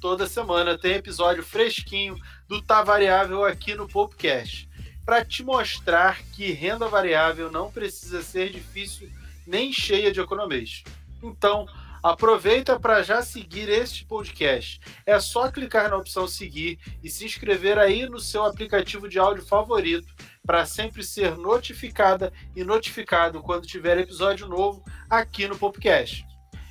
Toda semana tem episódio fresquinho do Tá Variável aqui no Popcast, para te mostrar que renda variável não precisa ser difícil nem cheia de economês. Então, Aproveita para já seguir este podcast. É só clicar na opção seguir e se inscrever aí no seu aplicativo de áudio favorito para sempre ser notificada e notificado quando tiver episódio novo aqui no podcast.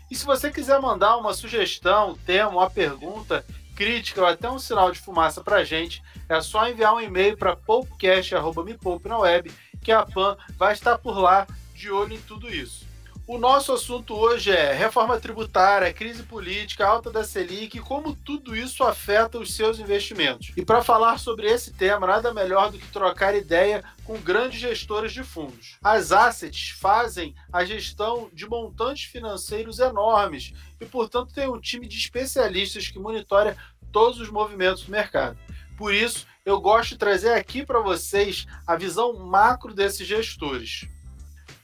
E se você quiser mandar uma sugestão, tema, uma pergunta, crítica ou até um sinal de fumaça para a gente, é só enviar um e-mail para podcast.me na web, que a PAN vai estar por lá de olho em tudo isso. O nosso assunto hoje é reforma tributária, crise política, alta da Selic e como tudo isso afeta os seus investimentos. E para falar sobre esse tema, nada melhor do que trocar ideia com grandes gestores de fundos. As assets fazem a gestão de montantes financeiros enormes e, portanto, tem um time de especialistas que monitora todos os movimentos do mercado. Por isso, eu gosto de trazer aqui para vocês a visão macro desses gestores.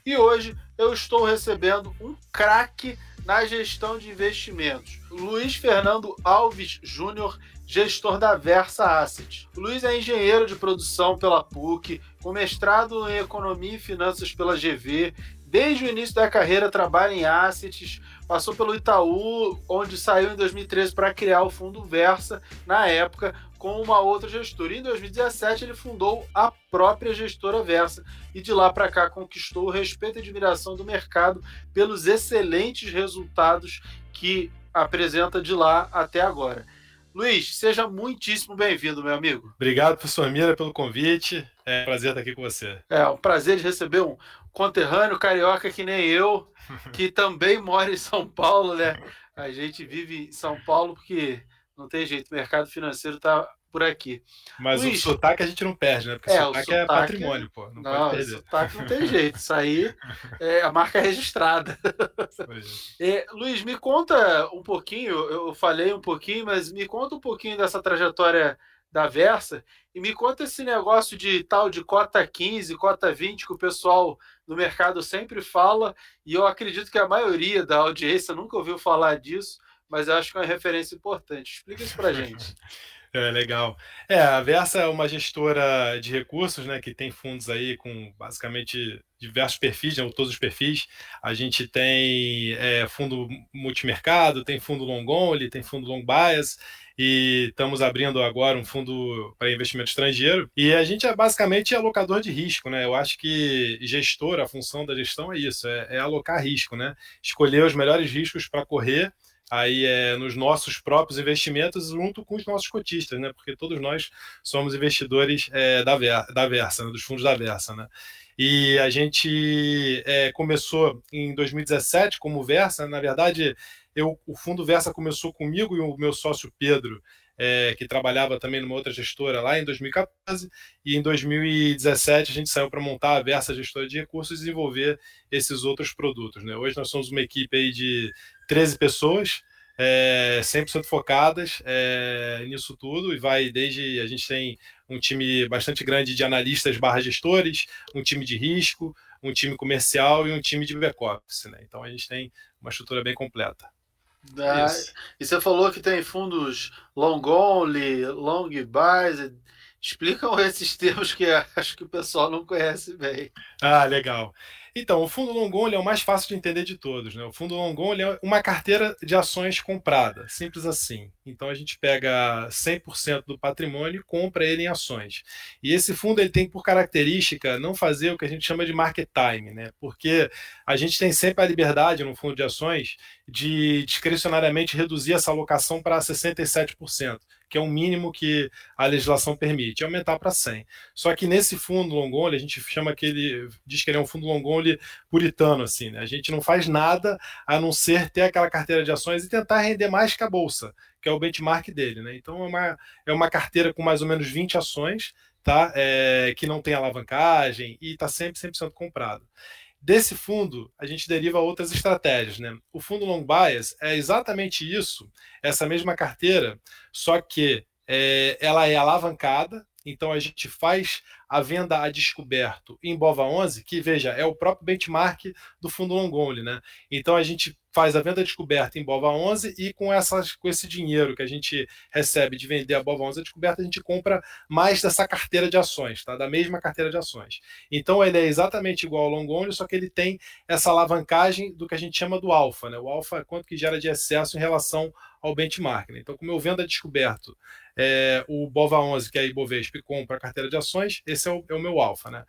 E hoje eu estou recebendo um craque na gestão de investimentos, Luiz Fernando Alves Júnior, gestor da Versa Asset. Luiz é engenheiro de produção pela PUC, com mestrado em economia e finanças pela GV. Desde o início da carreira trabalha em assets, passou pelo Itaú, onde saiu em 2013 para criar o fundo Versa, na época, com uma outra gestora. Em 2017, ele fundou a própria gestora Versa e de lá para cá conquistou o respeito e admiração do mercado pelos excelentes resultados que apresenta de lá até agora. Luiz, seja muitíssimo bem-vindo, meu amigo. Obrigado, professor Mira, pelo convite. É um prazer estar aqui com você. É um prazer de receber um conterrâneo carioca que nem eu, que também mora em São Paulo, né? A gente vive em São Paulo porque não tem jeito, o mercado financeiro está por aqui. Mas Luiz, o sotaque a gente não perde, né? Porque é, sotaque, sotaque é patrimônio, pô. Não, não pode perder. sotaque não tem jeito. Isso aí é a marca registrada. É, Luiz, me conta um pouquinho, eu falei um pouquinho, mas me conta um pouquinho dessa trajetória da Versa e me conta esse negócio de tal de cota 15, cota 20 que o pessoal do mercado sempre fala e eu acredito que a maioria da audiência nunca ouviu falar disso mas eu acho que é uma referência importante. Explica isso para gente. É, legal. É, a Versa é uma gestora de recursos, né, que tem fundos aí com basicamente diversos perfis, né, todos os perfis. A gente tem é, fundo multimercado, tem fundo long only, tem fundo long bias, e estamos abrindo agora um fundo para investimento estrangeiro. E a gente é basicamente alocador de risco, né? Eu acho que gestor, a função da gestão é isso, é, é alocar risco, né? Escolher os melhores riscos para correr aí é, nos nossos próprios investimentos junto com os nossos cotistas, né? Porque todos nós somos investidores é, da, da Versa, né? dos fundos da Versa, né? E a gente é, começou em 2017 como Versa, na verdade, eu, o fundo Versa começou comigo e o meu sócio Pedro, é, que trabalhava também numa outra gestora lá em 2014, e em 2017 a gente saiu para montar a Versa Gestora de Recursos e desenvolver esses outros produtos. Né? Hoje nós somos uma equipe aí de 13 pessoas, é, 100% focadas é, nisso tudo, e vai desde. A gente tem um time bastante grande de analistas barra gestores, um time de risco, um time comercial e um time de back-office. Né? Então a gente tem uma estrutura bem completa. Ah, e você falou que tem fundos long only, long buys. Explicam esses termos que acho que o pessoal não conhece bem. Ah, legal. Então, o fundo long only é o mais fácil de entender de todos. Né? O fundo long only é uma carteira de ações comprada, simples assim. Então, a gente pega 100% do patrimônio e compra ele em ações. E esse fundo ele tem por característica não fazer o que a gente chama de market time, né? porque a gente tem sempre a liberdade no fundo de ações de discrecionariamente reduzir essa alocação para 67% que é o mínimo que a legislação permite, aumentar para 100. Só que nesse fundo long only, a gente chama que ele diz que ele é um fundo long only Only puritano, assim, né? A gente não faz nada a não ser ter aquela carteira de ações e tentar render mais que a bolsa, que é o benchmark dele, né? Então é uma, é uma carteira com mais ou menos 20 ações, tá? É, que não tem alavancagem e está sempre 100% comprado. Desse fundo, a gente deriva outras estratégias, né? O fundo long bias é exatamente isso, essa mesma carteira, só que é, ela é alavancada, então a gente faz a venda a descoberto em Bova 11, que veja, é o próprio benchmark do fundo long only, né? Então a gente faz a venda a descoberta em Bova 11 e com, essas, com esse dinheiro que a gente recebe de vender a Bova 11 a descoberta, a gente compra mais dessa carteira de ações, tá? Da mesma carteira de ações. Então ele é exatamente igual ao long only, só que ele tem essa alavancagem do que a gente chama do alfa, né? O alfa é quanto que gera de excesso em relação ao benchmark. Né? Então, como eu vendo a descoberto é, o BOVA 11, que é a Ibovespa, compra a carteira de ações, esse é o, é o meu alfa. Né?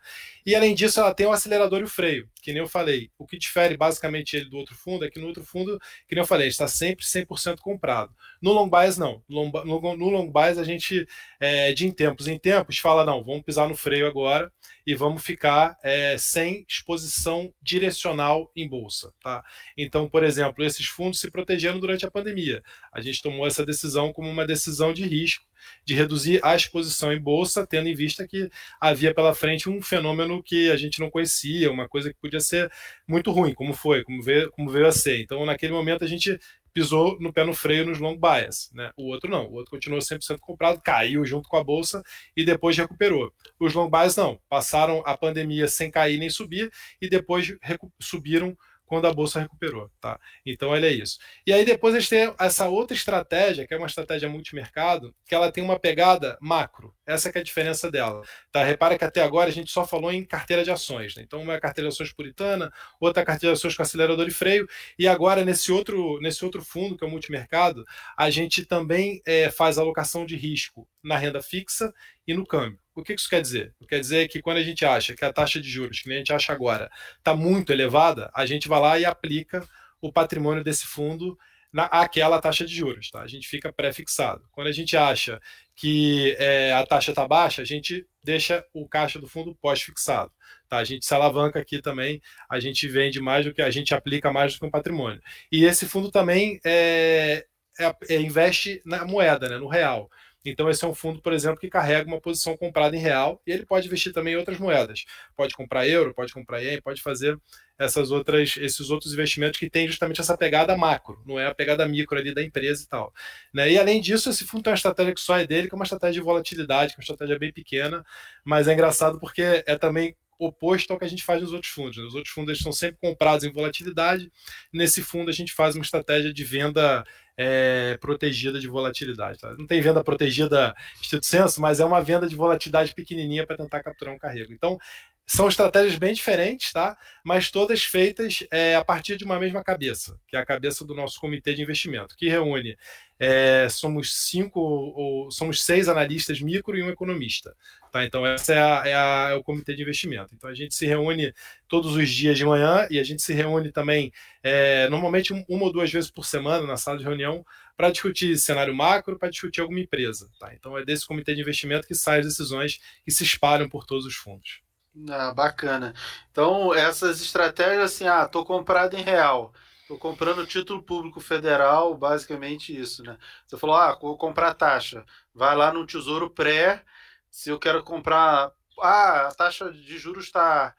E além disso, ela tem o acelerador e o freio, que nem eu falei. O que difere basicamente ele do outro fundo é que no outro fundo, que nem eu falei, está sempre 100% comprado. No long bias, não. No, no, no long bias, a gente, é, de em tempos em tempos, fala: não, vamos pisar no freio agora e vamos ficar é, sem exposição direcional em bolsa. Tá? Então, por exemplo, esses fundos se protegeram durante a pandemia. A gente tomou essa decisão como uma decisão de risco, de reduzir a exposição em bolsa, tendo em vista que havia pela frente um fenômeno que a gente não conhecia, uma coisa que podia ser muito ruim, como foi, como veio, como veio a ser. Então, naquele momento, a gente pisou no pé no freio nos long bias. Né? O outro não, o outro continuou 100% comprado, caiu junto com a bolsa e depois recuperou. Os long bias não, passaram a pandemia sem cair nem subir e depois subiram quando a bolsa recuperou, tá? Então, olha isso. E aí depois a gente tem essa outra estratégia, que é uma estratégia multimercado, que ela tem uma pegada macro. Essa é a diferença dela, tá? Repara que até agora a gente só falou em carteira de ações, né? Então, uma é carteira de ações puritana, outra é carteira de ações com acelerador e freio, e agora nesse outro, nesse outro fundo, que é o multimercado, a gente também é, faz alocação de risco na renda fixa e no câmbio. O que isso quer dizer? Quer dizer que quando a gente acha que a taxa de juros, que a gente acha agora, está muito elevada, a gente vai lá e aplica o patrimônio desse fundo naquela taxa de juros. Tá? A gente fica pré-fixado. Quando a gente acha que é, a taxa está baixa, a gente deixa o caixa do fundo pós-fixado. Tá? A gente se alavanca aqui também, a gente vende mais do que a gente aplica mais do que um patrimônio. E esse fundo também é, é, é investe na moeda, né, no real. Então, esse é um fundo, por exemplo, que carrega uma posição comprada em real e ele pode investir também em outras moedas. Pode comprar euro, pode comprar ien, pode fazer essas outras, esses outros investimentos que têm justamente essa pegada macro, não é a pegada micro ali da empresa e tal. Né? E além disso, esse fundo tem uma estratégia que só é dele, que é uma estratégia de volatilidade, que é uma estratégia bem pequena, mas é engraçado porque é também oposto ao que a gente faz nos outros fundos. Né? Os outros fundos estão sempre comprados em volatilidade. Nesse fundo, a gente faz uma estratégia de venda é, protegida de volatilidade. Tá? Não tem venda protegida estrito senso, mas é uma venda de volatilidade pequenininha para tentar capturar um carrego. Então, são estratégias bem diferentes, tá? Mas todas feitas é, a partir de uma mesma cabeça, que é a cabeça do nosso comitê de investimento, que reúne é, somos cinco ou somos seis analistas micro e um economista. Tá? Então, essa é, a, é, a, é, o comitê de investimento. Então, a gente se reúne todos os dias de manhã e a gente se reúne também, é, normalmente, uma ou duas vezes por semana na sala de reunião, para discutir cenário macro, para discutir alguma empresa. Tá? Então, é desse comitê de investimento que saem as decisões que se espalham por todos os fundos. Ah, bacana. Então, essas estratégias, assim, ah, estou comprado em real Estou comprando título público federal, basicamente isso, né? Você falou, ah, vou comprar taxa. Vai lá no Tesouro Pré. Se eu quero comprar, ah, a taxa de juros está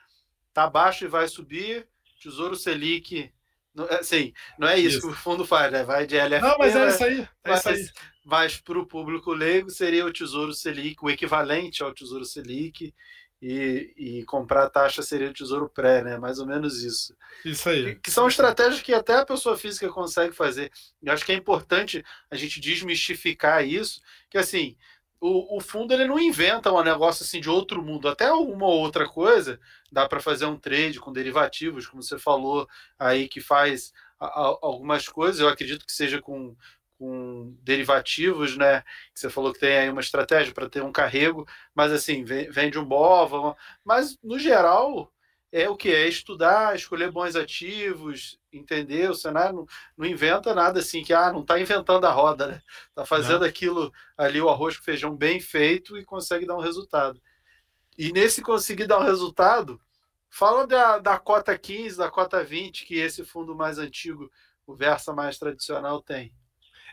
tá baixa e vai subir. Tesouro Selic. É, sim, não é isso, isso, que o fundo faz, né? Vai de LFP. Não, mas é isso aí. É isso aí. Mas para o público leigo seria o Tesouro Selic, o equivalente ao Tesouro Selic e, e comprar a taxa seria o tesouro pré, né? Mais ou menos isso. Isso aí. Que, que são estratégias que até a pessoa física consegue fazer. Eu acho que é importante a gente desmistificar isso, que assim, o, o fundo ele não inventa um negócio assim de outro mundo. Até uma ou outra coisa dá para fazer um trade com derivativos, como você falou aí que faz a, a, algumas coisas. Eu acredito que seja com com derivativos, né? Você falou que tem aí uma estratégia para ter um carrego, mas assim, vende um BOVA, mas no geral é o que? É estudar, escolher bons ativos, entender o cenário, não, não inventa nada assim, que ah, não está inventando a roda, né? Está fazendo não. aquilo ali, o arroz com feijão bem feito e consegue dar um resultado. E nesse conseguir dar um resultado, Fala da, da cota 15, da cota 20, que esse fundo mais antigo, o Versa mais tradicional, tem.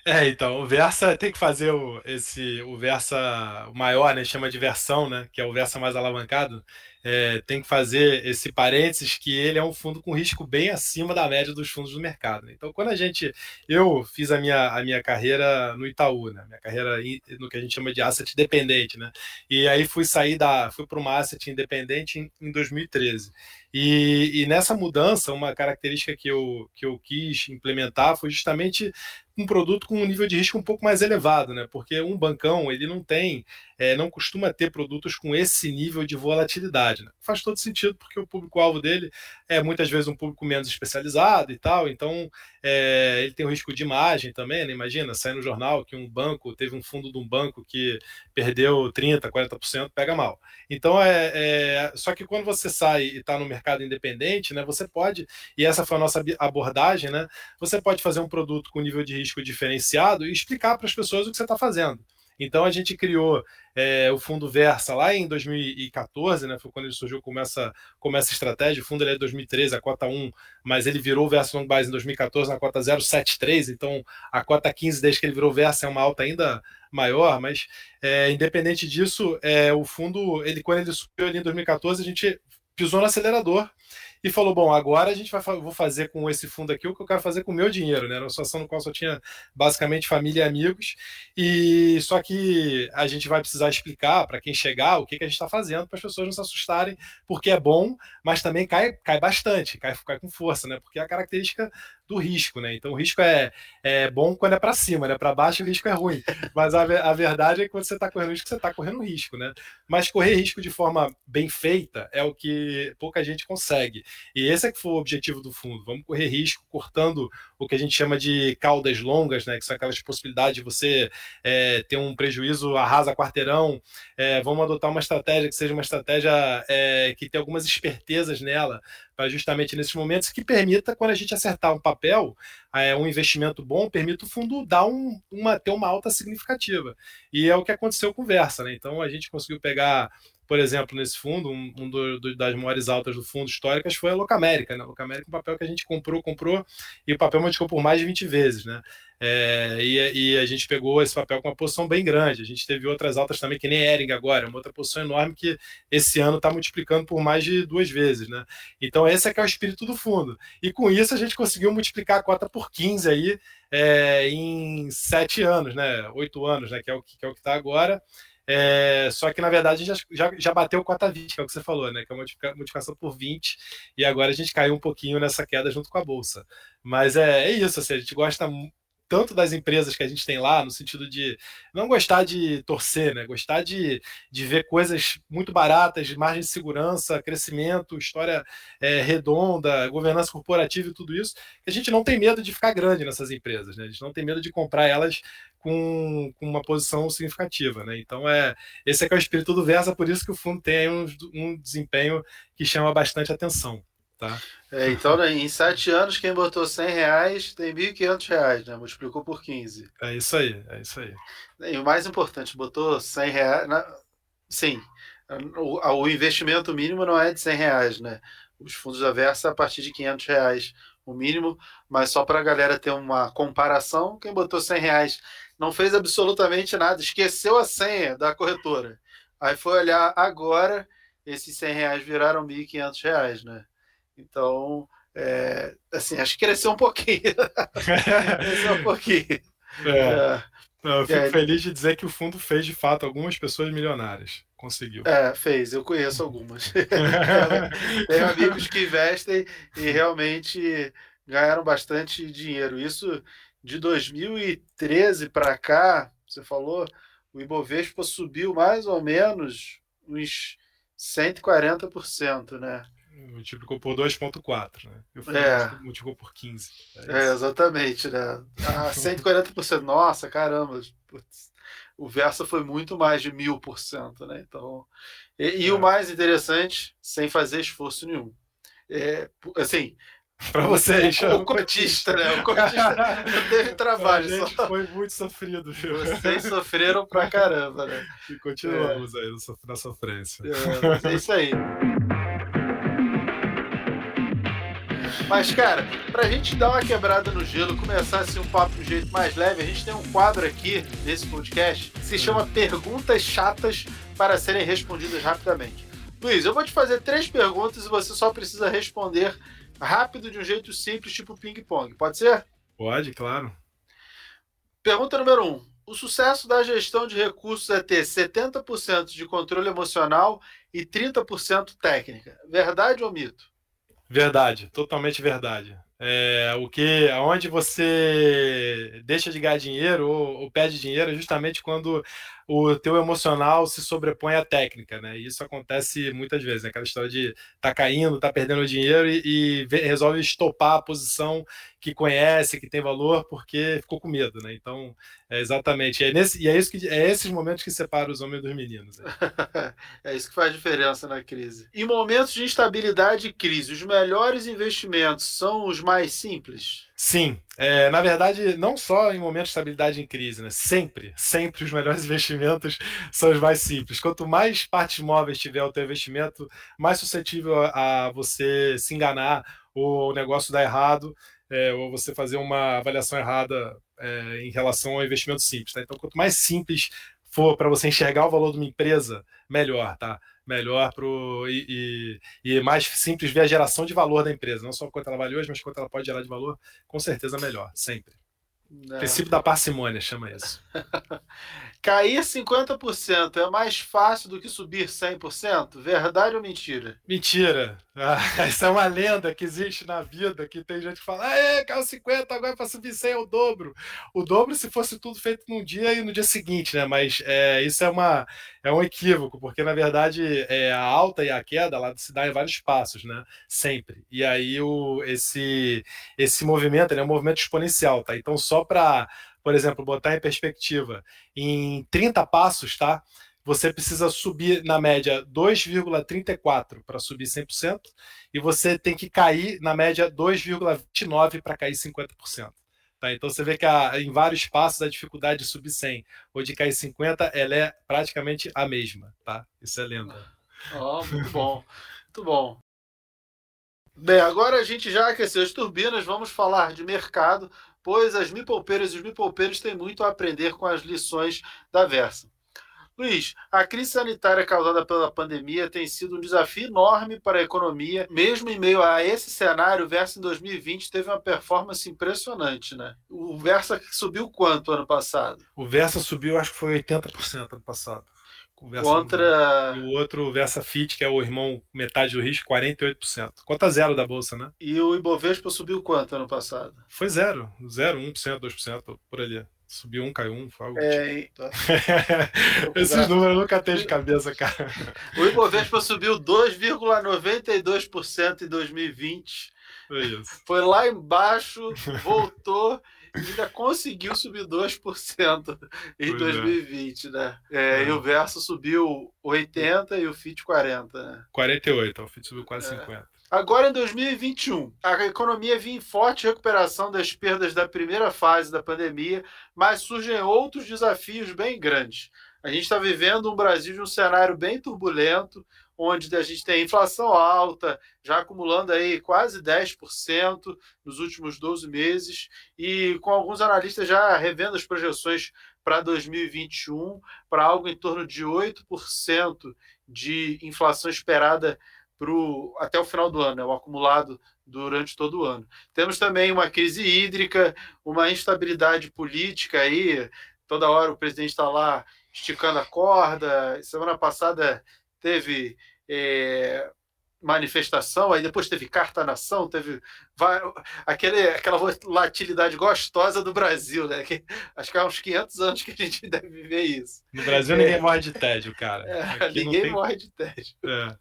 É, então, o Versa tem que fazer o, esse, o Versa maior, né? Chama de versão, né? Que é o Versa mais alavancado. É, tem que fazer esse parênteses que ele é um fundo com risco bem acima da média dos fundos do mercado. Né? Então, quando a gente. Eu fiz a minha, a minha carreira no Itaú, né? Minha carreira no que a gente chama de asset dependente, né? E aí fui sair da. fui para uma asset independente em, em 2013. E, e, nessa mudança, uma característica que eu, que eu quis implementar foi justamente um produto com um nível de risco um pouco mais elevado, né? Porque um bancão ele não tem, é, não costuma ter produtos com esse nível de volatilidade. Né? Faz todo sentido porque o público-alvo dele é muitas vezes um público menos especializado e tal, então é, ele tem o risco de imagem também, né? Imagina, sai no jornal que um banco teve um fundo de um banco que perdeu 30%, 40%, pega mal. Então é, é só que quando você sai e está no mercado independente, né? Você pode, e essa foi a nossa abordagem, né? Você pode fazer um produto com nível de risco diferenciado e explicar para as pessoas o que você está fazendo. Então a gente criou é, o fundo Versa lá em 2014, né? Foi quando ele surgiu como essa, como essa estratégia. O fundo ele é de 2013, a cota 1, mas ele virou Versa Long Base em 2014 na cota 073, então a cota 15 desde que ele virou Versa é uma alta ainda maior, mas é, independente disso, é, o fundo, ele quando ele subiu ali em 2014, a gente pisou no acelerador e falou: bom, agora a gente vai vou fazer com esse fundo aqui o que eu quero fazer com o meu dinheiro, né? Era uma situação no qual só tinha basicamente família e amigos, e só que a gente vai precisar explicar para quem chegar o que, que a gente está fazendo para as pessoas não se assustarem, porque é bom, mas também cai, cai bastante, cai, cai com força, né? Porque é a característica do risco, né? Então o risco é, é bom quando é para cima, né? Para baixo o risco é ruim. Mas a, a verdade é que quando você está correndo risco, você está correndo risco, né? Mas correr risco de forma bem feita é o que pouca gente consegue. E esse é que foi o objetivo do fundo. Vamos correr risco cortando o que a gente chama de caudas longas, né? Que são aquelas possibilidades de você é, ter um prejuízo arrasa quarteirão. É, vamos adotar uma estratégia que seja uma estratégia é, que tenha algumas espertezas nela para justamente nesses momentos que permita, quando a gente acertar um papel, é, um investimento bom, permita o fundo dar um, uma, ter uma alta significativa. E é o que aconteceu com o Versa, né? Então a gente conseguiu pegar por exemplo, nesse fundo, um, um do, do, das maiores altas do fundo históricas foi a Locamérica, né? Locamérica é um papel que a gente comprou, comprou, e o papel multiplicou por mais de 20 vezes, né? É, e, e, a gente pegou esse papel com uma posição bem grande. A gente teve outras altas também, que nem Ering agora, uma outra posição enorme que esse ano está multiplicando por mais de duas vezes, né? Então esse é que é o espírito do fundo. E com isso a gente conseguiu multiplicar a cota por 15 aí é, em sete anos, né? Oito anos, né? Que é o que é o que está agora. É, só que, na verdade, já, já, já bateu cota 20, que é o que você falou, né? Que é uma modificação por 20, e agora a gente caiu um pouquinho nessa queda junto com a Bolsa. Mas é, é isso, assim, a gente gosta tanto das empresas que a gente tem lá, no sentido de não gostar de torcer, né? Gostar de, de ver coisas muito baratas, de margem de segurança, crescimento, história é, redonda, governança corporativa e tudo isso, a gente não tem medo de ficar grande nessas empresas, né? A gente não tem medo de comprar elas com, com uma posição significativa, né? Então é esse é que é o espírito do Versa, por isso que o fundo tem um, um desempenho que chama bastante atenção. Tá? É, então, né, em sete anos, quem botou 100 reais tem 1.500 reais, né? Multiplicou por 15. É isso aí, é isso aí. E o mais importante, botou 100 reais. Na... Sim, o, o, investimento mínimo não é de 100 reais, né? Os fundos da Versa a partir de 500 reais o mínimo, mas só para a galera ter uma comparação, quem botou 100 reais não fez absolutamente nada, esqueceu a senha da corretora. Aí foi olhar agora, esses 100 reais viraram 1.500 reais, né? Então, é, assim, acho que cresceu um pouquinho. cresceu um pouquinho. É. É. eu fico é. feliz de dizer que o fundo fez, de fato, algumas pessoas milionárias. Conseguiu. É, fez. Eu conheço algumas. Tenho amigos que investem e realmente ganharam bastante dinheiro. Isso de 2013 para cá, você falou, o Ibovespa subiu mais ou menos uns 140%, né? Multiplicou por 2,4, né? Eu falei, é. multiplicou por 15. É, é exatamente, né? Ah, 140%. Nossa, caramba. Putz. O Versa foi muito mais de mil por cento, né? Então, e, e é. o mais interessante, sem fazer esforço nenhum. É, assim, para vocês. O, o cotista, né? O cotista não teve trabalho. Gente só... foi muito sofrido, viu? Vocês sofreram pra caramba, né? E continuamos é. aí na sofrência. É, é isso aí. Mas, cara, pra gente dar uma quebrada no gelo, começar assim um papo de um jeito mais leve, a gente tem um quadro aqui nesse podcast que se chama Perguntas Chatas para serem respondidas rapidamente. Luiz, eu vou te fazer três perguntas e você só precisa responder rápido de um jeito simples, tipo ping-pong. Pode ser? Pode, claro. Pergunta número um. O sucesso da gestão de recursos é ter 70% de controle emocional e 30% técnica. Verdade ou mito? Verdade, totalmente verdade. É, o que, aonde você deixa de ganhar dinheiro ou, ou, perde dinheiro é justamente quando o teu emocional se sobrepõe à técnica, né? Isso acontece muitas vezes, né? aquela história de tá caindo, tá perdendo dinheiro e, e resolve estopar a posição que conhece, que tem valor, porque ficou com medo, né? Então, é exatamente. É nesse, e é, isso que, é esses momentos que separam os homens dos meninos. Né? é isso que faz diferença na crise. Em momentos de instabilidade e crise, os melhores investimentos são os mais simples? Sim, é, na verdade, não só em momentos de estabilidade em crise, né? Sempre, sempre os melhores investimentos são os mais simples. Quanto mais partes móveis tiver o teu investimento, mais suscetível a, a você se enganar ou o negócio dar errado é, ou você fazer uma avaliação errada é, em relação ao investimento simples. Tá? Então, quanto mais simples for para você enxergar o valor de uma empresa, melhor, tá? Melhor pro, e, e, e, mais simples ver a geração de valor da empresa, não só quanto ela vale hoje, mas quanto ela pode gerar de valor, com certeza melhor, sempre. Não. Princípio da parcimônia, chama isso. Cair 50% é mais fácil do que subir 100%? Verdade ou mentira? Mentira. Ah, essa é uma lenda que existe na vida, que tem gente que fala, ah, caiu 50, agora para subir 100 é o dobro. O dobro se fosse tudo feito num dia e no dia seguinte, né? Mas é, isso é, uma, é um equívoco, porque na verdade é, a alta e a queda lá se dá em vários passos, né? Sempre. E aí o, esse, esse movimento é um movimento exponencial, tá? Então só para por exemplo, botar em perspectiva, em 30 passos, tá? Você precisa subir na média 2,34 para subir 100% e você tem que cair na média 2,29 para cair 50%. Tá? Então você vê que a, em vários passos a dificuldade de subir 100 ou de cair 50 ela é praticamente a mesma, tá? Isso é lenda. Oh, muito bom, muito bom. Bem, agora a gente já aqueceu as turbinas, vamos falar de mercado pois as mipolpeiras e os mipolpeiros têm muito a aprender com as lições da Versa. Luiz, a crise sanitária causada pela pandemia tem sido um desafio enorme para a economia. Mesmo em meio a esse cenário, o Versa em 2020 teve uma performance impressionante, né? O Versa subiu quanto ano passado? O Versa subiu, acho que foi 80% ano passado. Contra. O outro Versa Fit, que é o irmão metade do risco, 48%. Conta zero da bolsa, né? E o Ibovespa subiu quanto ano passado? Foi zero. Zero, 1%, 2%, por ali. Subiu um, caiu um, foi algo é, tipo. Esses números eu nunca tenho de cabeça, cara. O Ibovespa subiu 2,92% em 2020. Foi. Foi lá embaixo, voltou ainda conseguiu subir 2% em pois 2020, é. né? É, é. E o Verso subiu 80 e o FIT 40, né? 48, o FIT subiu quase é. 50. Agora, em 2021, a economia vinha em forte recuperação das perdas da primeira fase da pandemia, mas surgem outros desafios bem grandes. A gente está vivendo um Brasil de um cenário bem turbulento, onde a gente tem inflação alta, já acumulando aí quase 10% nos últimos 12 meses, e com alguns analistas já revendo as projeções para 2021 para algo em torno de 8% de inflação esperada pro, até o final do ano, né, o acumulado durante todo o ano. Temos também uma crise hídrica, uma instabilidade política aí, toda hora o presidente está lá esticando a corda. Semana passada teve é, manifestação, aí depois teve carta nação, teve aquele, aquela volatilidade gostosa do Brasil, né? Que, acho que há uns 500 anos que a gente deve viver isso. No Brasil ninguém é, morre de tédio, cara. É, ninguém tem... morre de tédio. É.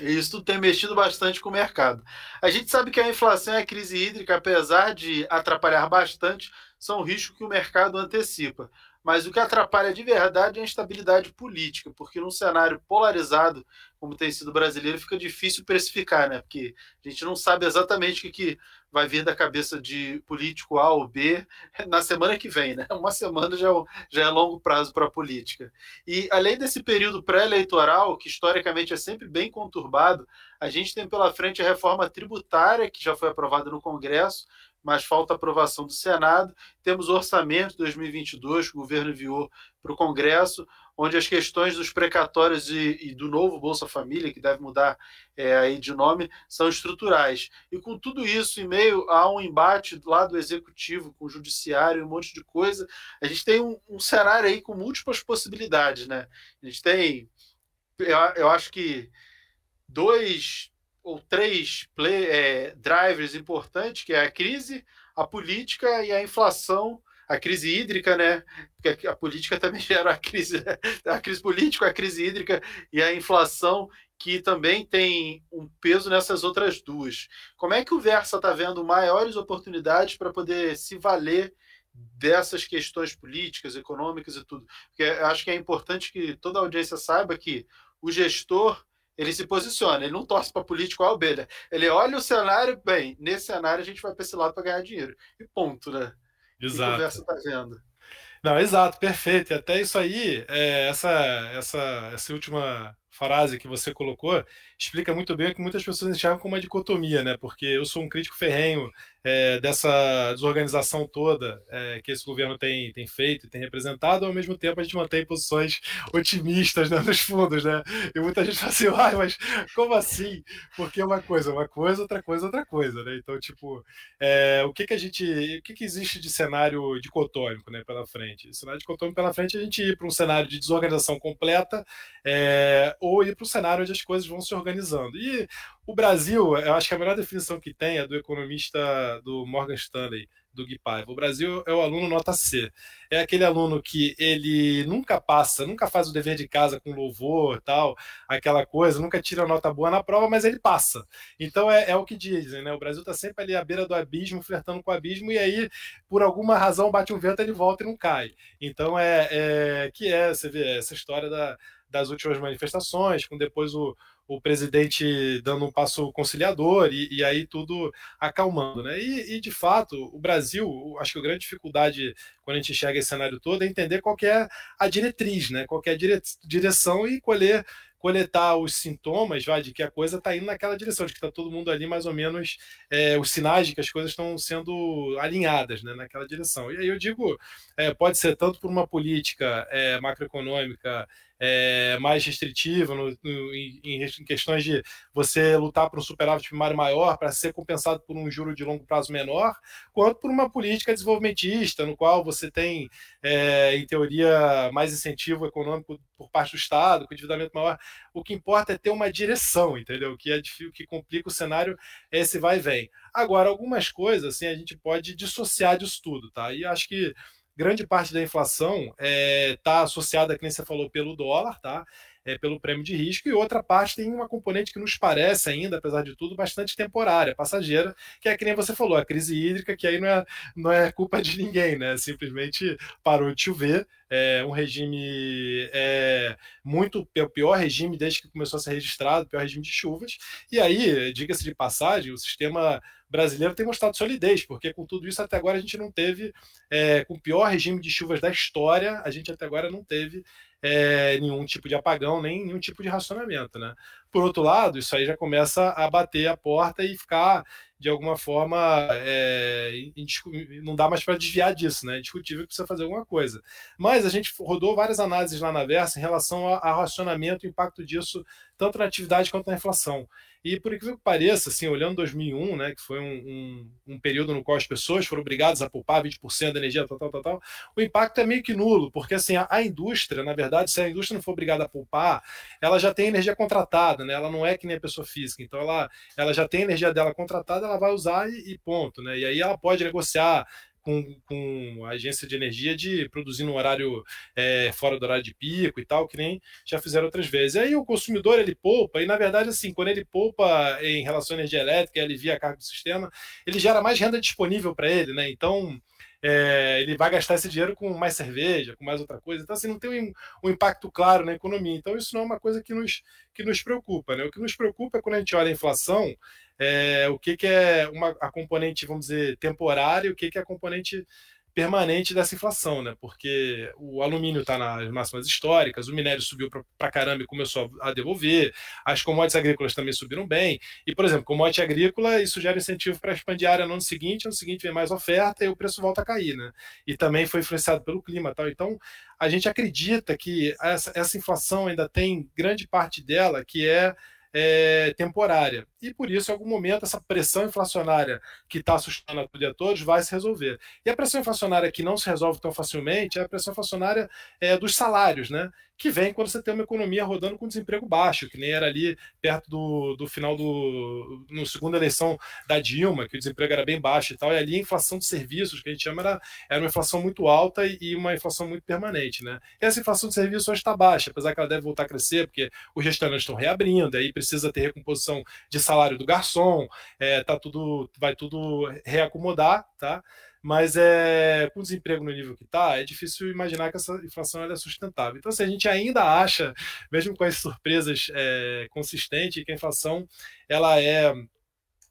Isso tudo tem mexido bastante com o mercado. A gente sabe que a inflação e a crise hídrica, apesar de atrapalhar bastante, são riscos que o mercado antecipa. Mas o que atrapalha de verdade é a instabilidade política, porque num cenário polarizado, como tem sido brasileiro, fica difícil precificar, né? Porque a gente não sabe exatamente o que vai vir da cabeça de político A ou B na semana que vem, né? Uma semana já, é já é longo prazo para a política. E além desse período pré-eleitoral, que historicamente é sempre bem conturbado, a gente tem pela frente a reforma tributária, que já foi aprovada no Congresso, mas falta aprovação do Senado. Temos orçamento de 2022 que o governo enviou para o Congresso, onde as questões dos precatórios e, e, do novo Bolsa Família, que deve mudar é, aí de nome, são estruturais. E com tudo isso, em meio a um embate lá do Executivo com o Judiciário, um monte de coisa, a gente tem um, um cenário aí com múltiplas possibilidades. Né? A gente tem, eu, eu acho que, dois ou três play, é, drivers importantes, que é a crise, a política e a inflação, a crise hídrica, né? Porque a política também gera a crise, a crise política, a crise hídrica e a inflação, que também tem um peso nessas outras duas. Como é que o Versa está vendo maiores oportunidades para poder se valer dessas questões políticas, econômicas e tudo? Porque acho que é importante que toda a audiência saiba que o gestor ele se posiciona, ele não torce para político a ovelha. Ele olha o cenário, bem, nesse cenário a gente vai para esse lado para ganhar dinheiro. E ponto, né? Exato. Que conversa tá vendo. Não, exato, perfeito. E até isso aí, é, essa, essa, essa última frase que você colocou explica muito bem o que muitas pessoas enxergam como uma dicotomia, né? Porque eu sou um crítico ferrenho é, dessa desorganização toda é, que esse governo tem, tem feito e tem representado, ao mesmo tempo a gente mantém posições otimistas né, nos fundos, né? E muita gente fala assim, ah, mas como assim? Porque uma coisa, uma coisa, outra coisa, outra coisa, né? Então, tipo, é, o que que a gente, o que que existe de cenário dicotômico, né, pela frente? O cenário dicotômico pela frente é a gente ir para um cenário de desorganização completa é, ou ir para um cenário onde as coisas vão se organizando. E o Brasil, eu acho que a melhor definição que tem é do economista do Morgan Stanley, do Gui Paiva. O Brasil é o aluno nota C. É aquele aluno que ele nunca passa, nunca faz o dever de casa com louvor, tal, aquela coisa, nunca tira nota boa na prova, mas ele passa. Então é, é o que dizem, né? O Brasil está sempre ali à beira do abismo, flertando com o abismo, e aí, por alguma razão, bate um vento, ele volta e não cai. Então é, é que é, você vê, essa história da das últimas manifestações, com depois o, o presidente dando um passo conciliador e, e aí tudo acalmando, né? E, e, de fato, o Brasil, acho que a grande dificuldade quando a gente enxerga esse cenário todo é entender qual é a diretriz, né? Qual é a dire, direção e colher coletar os sintomas vai, de que a coisa está indo naquela direção, de que está todo mundo ali mais ou menos é, os sinais de que as coisas estão sendo alinhadas né, naquela direção. E aí eu digo, é, pode ser tanto por uma política é, macroeconômica é, mais restritiva no, no, em, em, questões de você lutar por um superávit primário maior para ser compensado por um juro de longo prazo menor, quanto por uma política desenvolvimentista, no qual você tem, é, em teoria, mais incentivo econômico por parte do Estado, com endividamento maior. O que importa é ter uma direção, entendeu? O que é difícil, que complica o cenário é esse vai e vem. Agora, algumas coisas assim, a gente pode dissociar disso tudo, tá? E acho que grande parte da inflação está é, tá associada, como você falou, pelo dólar, tá? É, pelo prêmio de risco, e outra parte tem uma componente que nos parece ainda, apesar de tudo, bastante temporária, passageira, que é que nem você falou, a crise hídrica, que aí não é, não é culpa de ninguém, né? Simplesmente parou de chover, é um regime é, muito é o pior regime desde que começou a ser registrado, o pior regime de chuvas. E aí, diga-se de passagem, o sistema brasileiro tem mostrado solidez, porque com tudo isso até agora a gente não teve, é, com o pior regime de chuvas da história, a gente até agora não teve é, nenhum tipo de apagão, nem nenhum tipo de racionamento. Né? Por outro lado, isso aí já começa a bater a porta e ficar, de alguma forma, é, não dá mais para desviar disso, né? É indiscutível que precisa fazer alguma coisa. Mas a gente rodou várias análises lá na Versa em relação ao racionamento, o impacto disso, tanto na atividade quanto na inflação. E por incrível que pareça, assim, olhando 2001, né, que foi um, um, um, período no qual as pessoas foram obrigadas a poupar 20% da energia, tal, tal, tal, tal, o impacto é meio que nulo, porque assim, a, a, indústria, na verdade, se a indústria não for obrigada a poupar, ela já tem energia contratada, né? Ela não é que nem a pessoa física. Então ela, ela já tem energia dela contratada, ela vai usar e, e ponto, né? E aí ela pode negociar com, com a agência de energia de produzir no horário é, fora do horário de pico e tal, que nem já fizeram outras vezes. E aí o consumidor ele poupa, e na verdade, assim, quando ele poupa em relação à energia elétrica, ele alivia a carga do sistema, ele gera mais renda disponível para ele, né? Então é, ele vai gastar esse dinheiro com mais cerveja, com mais outra coisa. Então, assim, não tem um, um, impacto claro na economia. Então, isso não é uma coisa que nos, que nos preocupa. Né? O que nos preocupa é quando a gente olha a inflação, é, o que, que é uma, a componente, vamos dizer, temporária, o que, que é a componente permanente dessa inflação, né? Porque o alumínio está nas máximas históricas, o minério subiu para caramba e começou a devolver, as commodities agrícolas também subiram bem. E, por exemplo, commodity agrícola, isso gera incentivo para expandir a área no ano seguinte, no ano seguinte vem mais oferta e o preço volta a cair, né? E também foi influenciado pelo clima tal. Então, a gente acredita que essa, essa inflação ainda tem grande parte dela que é é, temporária. E por isso, em algum momento, essa pressão inflacionária que está assustando a tudo e a todos vai se resolver. E a pressão inflacionária que não se resolve tão facilmente é a pressão inflacionária é, dos salários, né? que vem quando você tem uma economia rodando com desemprego baixo, que nem era ali perto do, do final do. no segunda eleição da Dilma, que o desemprego era bem baixo e tal, e ali a inflação de serviços, que a gente chama, era, era uma inflação muito alta e, uma inflação muito permanente. Né? E essa inflação de serviços hoje está baixa, apesar que ela deve voltar a crescer, porque os restaurantes estão reabrindo, aí precisa ter recomposição de salário do garçom, é, tá tudo, vai tudo reacomodar, tá? mas é, com o desemprego no nível que está, é difícil imaginar que essa inflação é sustentável. Então, se assim, a gente ainda acha, mesmo com as surpresas é, consistentes, que a inflação ela é,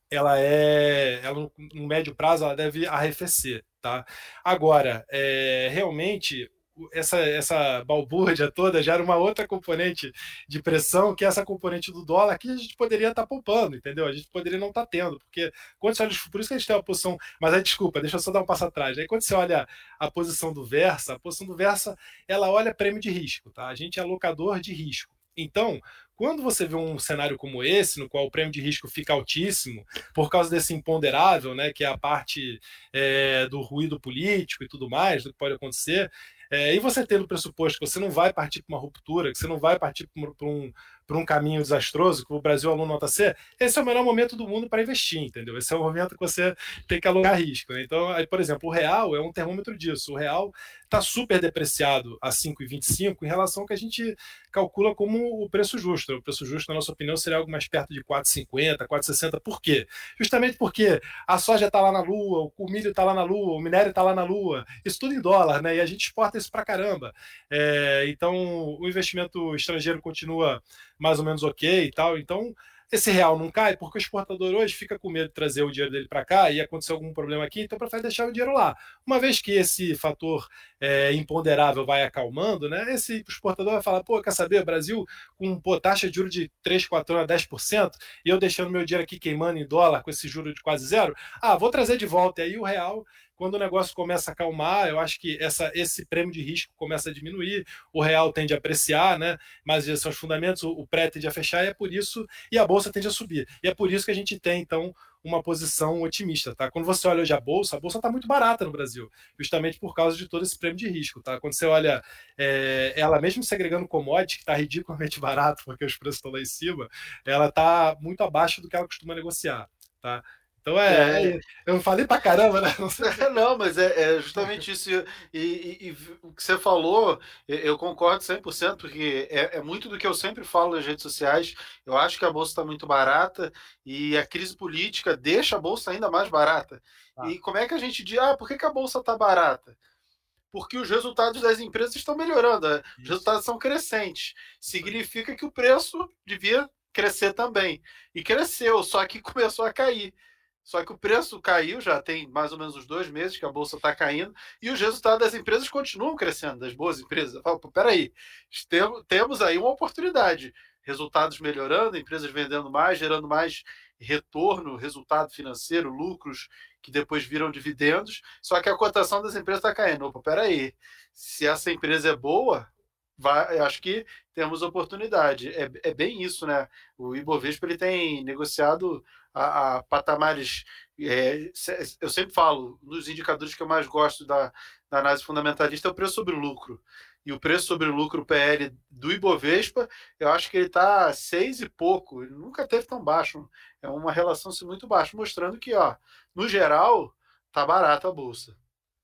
ela é, ela no médio prazo ela deve arrefecer, tá? Agora, é, realmente essa, essa balbúrdia toda gera uma outra componente de pressão, que é essa componente do dólar, que a gente poderia estar tá poupando, entendeu? A gente poderia não estar tá tendo, porque quando você olha, por isso que a gente tem uma posição, mas aí, desculpa, deixa eu só dar um passo atrás. Aí quando você olha a posição do Versa, a posição do Versa, ela olha prêmio de risco, tá? A gente é alocador de risco. Então, quando você vê um cenário como esse, no qual o prêmio de risco fica altíssimo, por causa desse imponderável, né, que é a parte é, do ruído político e tudo mais, do que pode acontecer, é, e você tendo o pressuposto que você não vai partir para uma ruptura, que você não vai partir para um, um caminho desastroso, que o Brasil aluno nota C, esse é o melhor momento do mundo para investir, entendeu? Esse é o momento que você tem que alugar risco. Né? Então, aí, por exemplo, o real é um termômetro disso. O real está super depreciado a 5,25 em relação ao que a gente calcula como o preço justo. O preço justo, na nossa opinião, seria algo mais perto de 4,50, 4,60. Por quê? Justamente porque a soja está lá na lua, o milho está lá na lua, o minério está lá na lua, isso tudo em dólar, né? E a gente exporta isso para caramba. É, então, o investimento estrangeiro continua mais ou menos ok e tal. Então, esse real não cai porque o exportador hoje fica com medo de trazer o dinheiro dele para cá e acontecer algum problema aqui, então prefere deixar o dinheiro lá. Uma vez que esse fator é, imponderável vai acalmando, né, esse exportador vai falar: pô, quer saber, Brasil com pô, taxa de juros de 3, 4 anos a 10%, e eu deixando meu dinheiro aqui queimando em dólar com esse juro de quase zero, ah, vou trazer de volta. E aí o real quando o negócio começa a acalmar, eu acho que essa, esse prêmio de risco começa a diminuir, o real tende a apreciar, né? mas são os fundamentos, o, pré tende a fechar, e é por isso, e a bolsa tende a subir. E é por isso que a gente tem, então, uma posição otimista, tá? Quando você olha hoje a bolsa, a bolsa está muito barata no Brasil, justamente por causa de todo esse prêmio de risco, tá? Quando você olha é, ela mesmo segregando commodity, que está ridiculamente barato, porque os preços estão lá em cima, ela está muito abaixo do que ela costuma negociar, tá? Então é, é, eu falei pra caramba, né? Não, não mas é, é, justamente isso. E, e, e, o que você falou, eu concordo 100%, porque é, é muito do que eu sempre falo nas redes sociais. Eu acho que a bolsa está muito barata e a crise política deixa a bolsa ainda mais barata. Ah. E como é que a gente diz, ah, por que, que a bolsa está barata? porque os resultados das empresas estão melhorando, os Isso. resultados são crescentes. Significa que o preço devia crescer também. E cresceu, só que começou a cair. Só que o preço caiu, já tem mais ou menos uns dois meses que a bolsa está caindo, e os resultados das empresas continuam crescendo, das boas empresas. Eu falo, peraí, temos aí uma oportunidade. Resultados melhorando, empresas vendendo mais, gerando mais retorno, resultado financeiro, lucros que depois viram dividendos, só que a cotação das empresas está caindo. Opa, peraí, se essa empresa é boa, vai, acho que temos oportunidade. É, é bem isso, né? O Ibovespa ele tem negociado a, a patamares. É, eu sempre falo, nos indicadores que eu mais gosto da, da análise fundamentalista é o preço sobre lucro. E o preço sobre lucro PL do Ibovespa, eu acho que ele está seis e pouco, ele nunca teve tão baixo. É uma relação muito baixa, mostrando que, ó, no geral, tá barata a bolsa.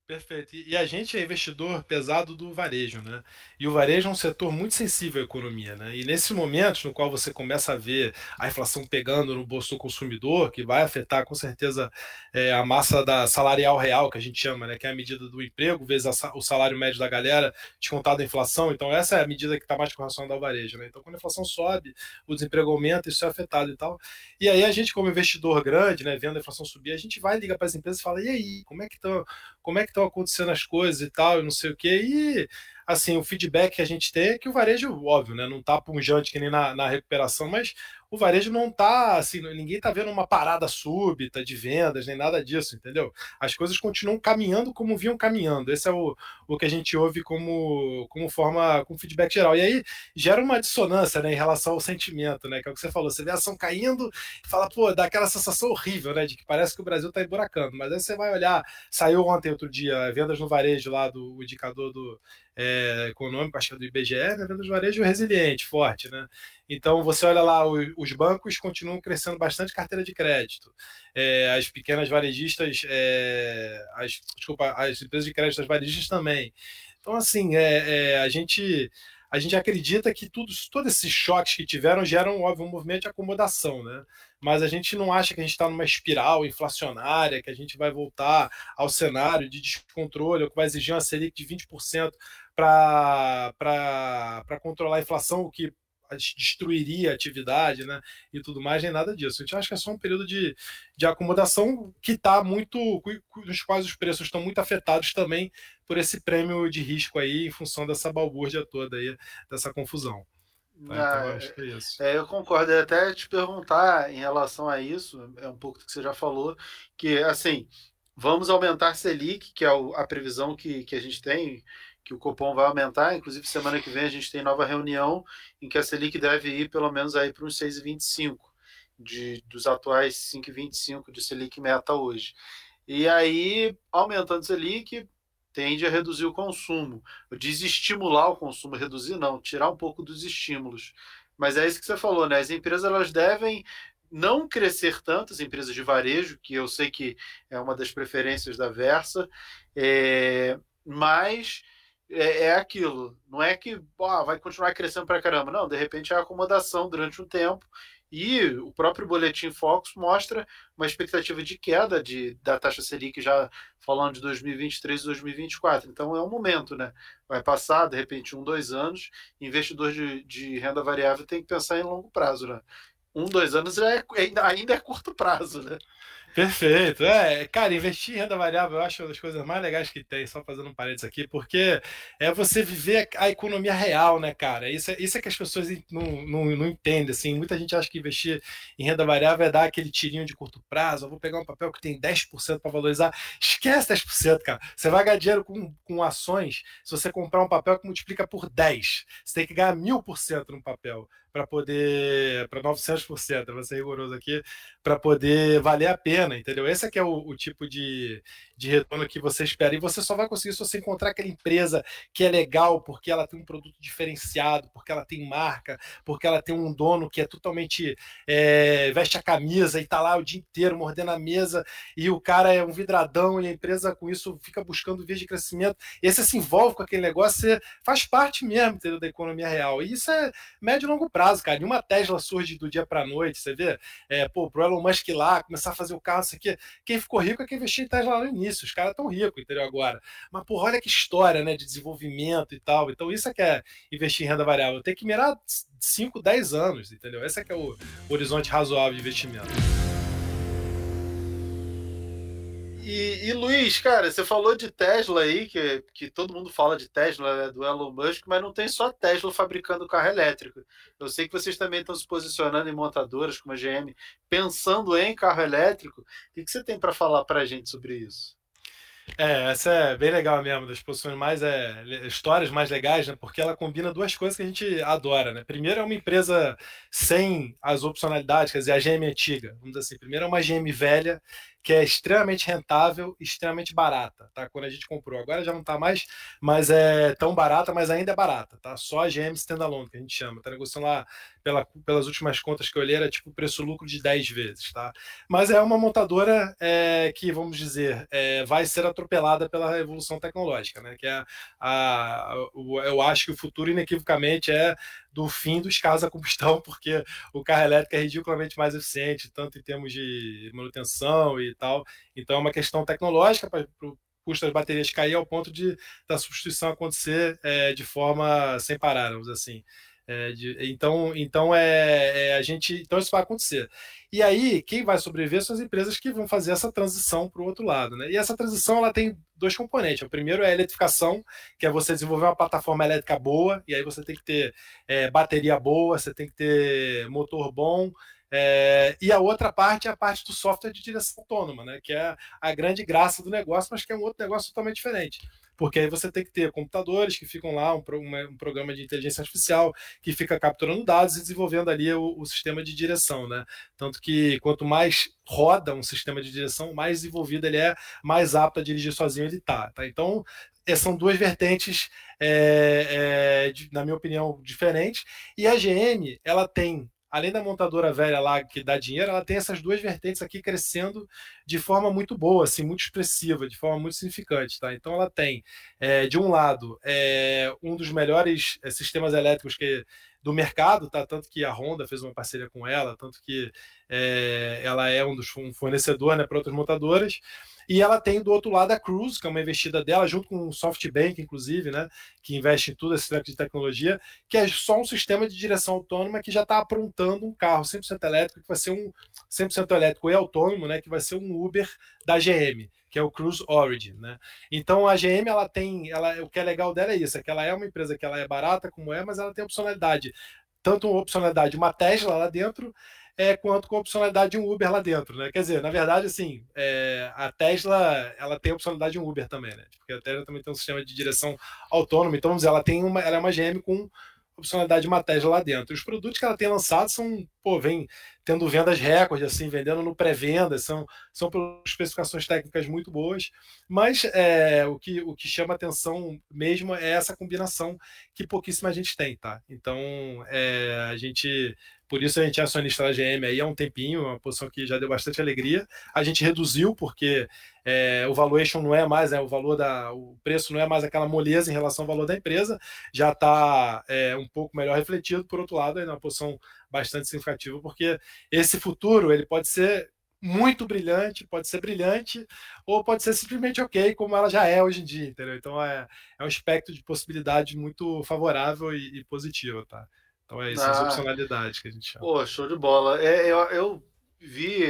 Perfeito. E a gente é investidor pesado do varejo, né? E o varejo é um setor muito sensível à economia, né? E nesses momentos no qual você começa a ver a inflação pegando no bolso do consumidor, que vai afetar com certeza é, a massa da salarial real, que a gente chama, né? Que é a medida do emprego, vezes a, o salário médio da galera, descontado a inflação. Então, essa é a medida que está mais correlacionada ao varejo, né? Então, quando a inflação sobe, o desemprego aumenta, isso é afetado e tal. E aí a gente, como investidor grande, né, vendo a inflação subir, a gente vai ligar para as empresas e fala: e aí, como é que estão? Como é que estão acontecendo as coisas e tal, e não sei o quê. E assim, o feedback que a gente tem é que o varejo, óbvio, né, não está punjante que nem na, na recuperação, mas o varejo não está assim, ninguém está vendo uma parada súbita de vendas, nem nada disso, entendeu? As coisas continuam caminhando como vinham caminhando. Esse é o, o que a gente ouve como, como forma, com feedback geral. E aí gera uma dissonância né, em relação ao sentimento, né? Que é o que você falou. Você vê a ação caindo e fala, pô, dá aquela sensação horrível, né? De que parece que o Brasil está emburacando. Mas aí você vai olhar, saiu ontem, outro dia, vendas no varejo lá do indicador do é, econômico, acho que é do IBGE, né? Vendas no varejo resiliente, forte, né? Então, você olha lá, os bancos continuam crescendo bastante carteira de crédito. É, as pequenas varejistas, é, as, desculpa, as empresas de crédito das varejistas também. Então, assim, é, é, a gente a gente acredita que tudo, todos esses choques que tiveram geram, óbvio, um movimento de acomodação, né? Mas a gente não acha que a gente está numa espiral inflacionária, que a gente vai voltar ao cenário de descontrole, ou que vai exigir uma Selic de 20% para controlar a inflação, o que destruiria a atividade né, e tudo mais, nem nada disso. A gente acha que é só um período de, de acomodação que está muito, nos quais os preços estão muito afetados também por esse prêmio de risco aí, em função dessa balbúrdia toda aí, dessa confusão. Tá, então, ah, acho que é isso. É, eu concordo. Eu até te perguntar em relação a isso, é um pouco do que você já falou, que assim, vamos aumentar Selic, que é a previsão que, que a gente tem que o Copom vai aumentar. Inclusive, semana que vem a gente tem nova reunião em que a Selic deve ir pelo menos aí para uns 6,25 de, dos atuais 5,25 de Selic meta hoje. E aí, aumentando a Selic, tende a reduzir o consumo. Desestimular o consumo, reduzir não, tirar um pouco dos estímulos. Mas é isso que você falou, né? As empresas elas devem não crescer tanto, as empresas de varejo, que eu sei que é uma das preferências da Versa, é, mas é, é aquilo. Não é que ó, vai continuar crescendo para caramba. Não, de repente é acomodação durante um tempo. E o próprio boletim Focus mostra uma expectativa de queda de, da taxa Selic já falando de 2023 e 2024. Então é um momento, né? Vai passar, de repente, um, dois anos. Investidor de, de renda variável tem que pensar em longo prazo, né? Um, dois anos já é, ainda, ainda é curto prazo, né? Perfeito. É, cara, investir em renda variável eu acho uma das coisas mais legais que tem, só fazendo um parênteses aqui, porque é você viver a economia real, né, cara? Isso é, isso é que as pessoas não, não, não entendem, assim. Muita gente acha que investir em renda variável é dar aquele tirinho de curto prazo, eu vou pegar um papel que tem 10% para valorizar. Esquece 10%, cara. Você vai ganhar dinheiro com, com ações se você comprar um papel que multiplica por 10. Você tem que ganhar 1000% no papel para poder, para 900%, vou ser rigoroso aqui, para poder valer a pena, entendeu? Esse aqui é o, o tipo de, de retorno que você espera. E você só vai conseguir se você encontrar aquela empresa que é legal porque ela tem um produto diferenciado, porque ela tem marca, porque ela tem um dono que é totalmente é, veste a camisa e tá lá o dia inteiro mordendo a mesa e o cara é um vidradão e a empresa com isso fica buscando vias de crescimento. E você se envolve com aquele negócio, você faz parte mesmo entendeu, da economia real. E isso é médio e longo prazo, cara. Nenhuma Tesla surge do dia para noite, você vê? É, pô, pro Elon Musk lá, começar a fazer o carro, isso aqui. Quem ficou rico é quem investiu em Tesla no início os caras estão ricos, entendeu? Agora. Mas, porra, olha que história, né? De desenvolvimento e tal. Então, isso é que é investir em renda variável. Tem que mirar 5, 10 anos, entendeu? Esse é que é o horizonte razoável de investimento. E, e, Luiz, cara, você falou de Tesla aí, que, que todo mundo fala de Tesla, né, do Elon Musk, mas não tem só Tesla fabricando carro elétrico. Eu sei que vocês também estão se posicionando em montadoras como a GM, pensando em carro elétrico. O que, que você tem para falar para a gente sobre isso? É, essa é bem legal mesmo, das posições mais é, histórias mais legais, né? Porque ela combina duas coisas que a gente adora, né? Primeiro é uma empresa sem as opcionalidades, quer dizer, a GM antiga, vamos dizer assim. Primeiro é uma GM velha que é extremamente rentável, extremamente barata, tá? Quando a gente comprou, agora já não está mais, mas é tão barata, mas ainda é barata, tá? Só a GM standalone que a gente chama, tá negociando lá pela, pelas últimas contas que eu olhei era tipo preço-lucro de 10 vezes, tá? Mas é uma montadora é, que, vamos dizer, é, vai ser atropelada pela evolução tecnológica, né? Que é a, a, o, eu acho que o futuro inequivocamente é do fim dos carros a combustão, porque o carro elétrico é ridiculamente mais eficiente, tanto em termos de manutenção e tal. Então é uma questão tecnológica para o custo das baterias cair ao ponto de da substituição acontecer é, de forma sem parar, vamos assim. É, de, então, então é, é, a gente, então isso vai acontecer. E aí, quem vai sobreviver são as empresas que vão fazer essa transição para o outro lado, né? E essa transição ela tem dois componentes. O primeiro é a eletrificação, que é você desenvolver uma plataforma elétrica boa, e aí você tem que ter é, bateria boa, você tem que ter motor bom, é, e a outra parte é a parte do software de direção autônoma, né, que é a grande graça do negócio, mas que é um outro negócio totalmente diferente. Porque aí você tem que ter computadores que ficam lá, um, um programa de inteligência artificial que fica capturando dados e desenvolvendo ali o, o, sistema de direção. Né? Tanto que quanto mais roda um sistema de direção, mais desenvolvido ele é, mais apto a dirigir sozinho ele está. Tá? Então, são duas vertentes, é, é, de, na minha opinião, diferentes. E a GM, ela tem além da montadora velha lá que dá dinheiro, ela tem essas duas vertentes aqui crescendo de forma muito boa, assim, muito expressiva, de forma muito significante, tá? Então ela tem, é, de um lado, é, um dos melhores é, sistemas elétricos que do mercado, tá? Tanto que a Honda fez uma parceria com ela, tanto que é, ela é um dos um fornecedor, né, para outras montadoras. E ela tem do outro lado a Cruise, que é uma investida dela, junto com o SoftBank, inclusive, né? Que investe em tudo esse tipo de tecnologia, que é só um sistema de direção autônoma que já está aprontando um carro 100% elétrico, que vai ser um 100% elétrico e autônomo, né? Que vai ser um Uber da GM que é o Cruise Origin, né? Então a GM ela tem, ela, o que é legal dela é isso, é que ela é uma empresa que ela é barata como é, mas ela tem opcionalidade, tanto uma opcionalidade uma Tesla lá dentro, é, quanto com a opcionalidade de um Uber lá dentro, né? Quer dizer, na verdade, assim, é, a Tesla ela tem a opcionalidade de um Uber também, né? Porque a Tesla também tem um sistema de direção autônomo, então vamos dizer, ela tem uma, ela é uma GM com opcionalidade de uma Tesla lá dentro. Os produtos que ela tem lançado são, pô, vem tendo vendas recordes, assim, vendendo no pré-venda, são, são especificações técnicas muito boas, mas é, o, que, o que chama atenção mesmo é essa combinação que pouquíssima gente tem, tá? Então, é, a gente por isso a gente é acionista da GM aí há um tempinho, uma posição que já deu bastante alegria. A gente reduziu porque é, o valuation não é mais, é, o valor da, o preço não é mais aquela moleza em relação ao valor da empresa, já está é, um pouco melhor refletido. Por outro lado, é uma posição bastante significativa, porque esse futuro ele pode ser muito brilhante, pode ser brilhante, ou pode ser simplesmente ok, como ela já é hoje em dia, entendeu? Então é, é um espectro de possibilidade muito favorável e, e positivo, tá? Então é isso, ah, as opcionalidades que a gente chama. Pô, show de bola. É, eu, eu vi